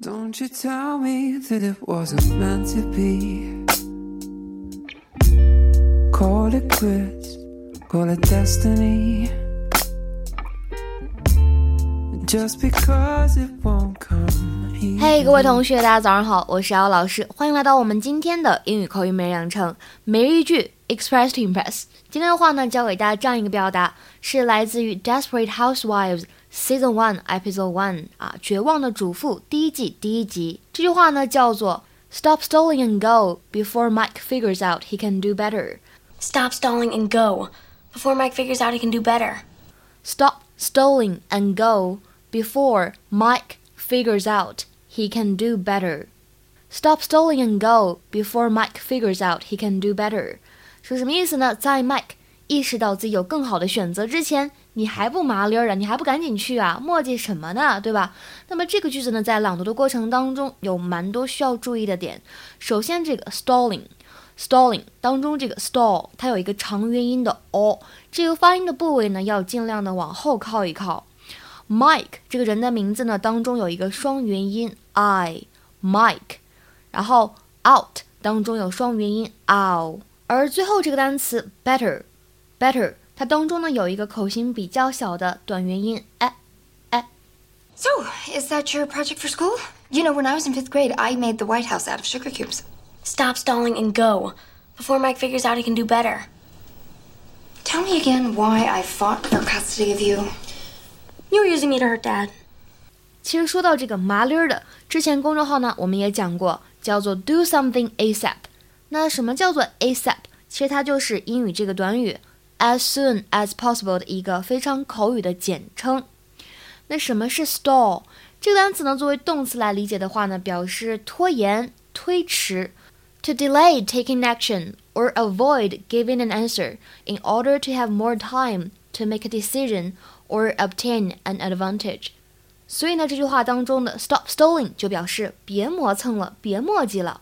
Don't you tell me that it wasn't meant to be. Call it quits, call it destiny. Just because it won't come. Hey，，各位同学，大家早上好，我是姚老师，欢迎来到我们今天的英语口语每日养成每日一句 Express to Impress。今天的话呢，教给大家这样一个表达，是来自于 Desperate Housewives Season One Episode One 啊，绝望的主妇第一季第一集。这句话呢叫做 Stop stalling and go before Mike figures out he can do better. Stop stalling and go before Mike figures out he can do better. Stop stalling and go before Mike figures out he can do better. Stop stalling and go before Mike figures out he can do better. 是什么意思呢？在 Mike 意识到自己有更好的选择之前， 你还不麻利儿啊？你还不赶紧去啊？磨叽什么呢？对吧？那么这个句子呢，在朗读的过程当中有蛮多需要注意的点。首先，这个 stalling，stalling 当中这个 stall 它有一个长元音的 o，这个发音的部位呢要尽量的往后靠一靠。Mike 这个人的名字呢，当中有一个双元音 i，Mike，然后 out 当中有双元音 ow，而最后这个单词 better，better 它当中呢有一个口型比较小的短元音 e。So, is that your project for school? You know, when I was in fifth grade, I made the White House out of sugar cubes. Stop stalling and go before Mike figures out he can do better. Tell me again why I fought for custody of you. You were using me to hurt Dad. 其实说到这个麻利儿的，之前公众号呢我们也讲过，叫做 do something ASAP。那什么叫做 ASAP？其实它就是英语这个短语 as soon as possible 的一个非常口语的简称。那什么是 stall 这个单词呢？作为动词来理解的话呢，表示拖延、推迟，to delay taking action or avoid giving an answer in order to have more time to make a decision or obtain an advantage。所以呢，这句话当中的 stop stalling 就表示别磨蹭了，别磨叽了。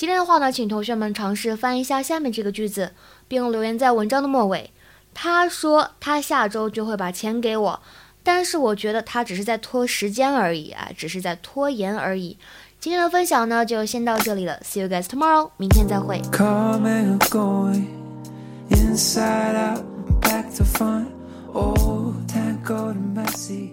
今天的话呢，请同学们尝试翻译一下下面这个句子，并留言在文章的末尾。他说他下周就会把钱给我。但是我觉得他只是在拖时间而已啊，只是在拖延而已。今天的分享呢，就先到这里了。See you guys tomorrow，明天再会。Inside out, back to front, old tango to messy.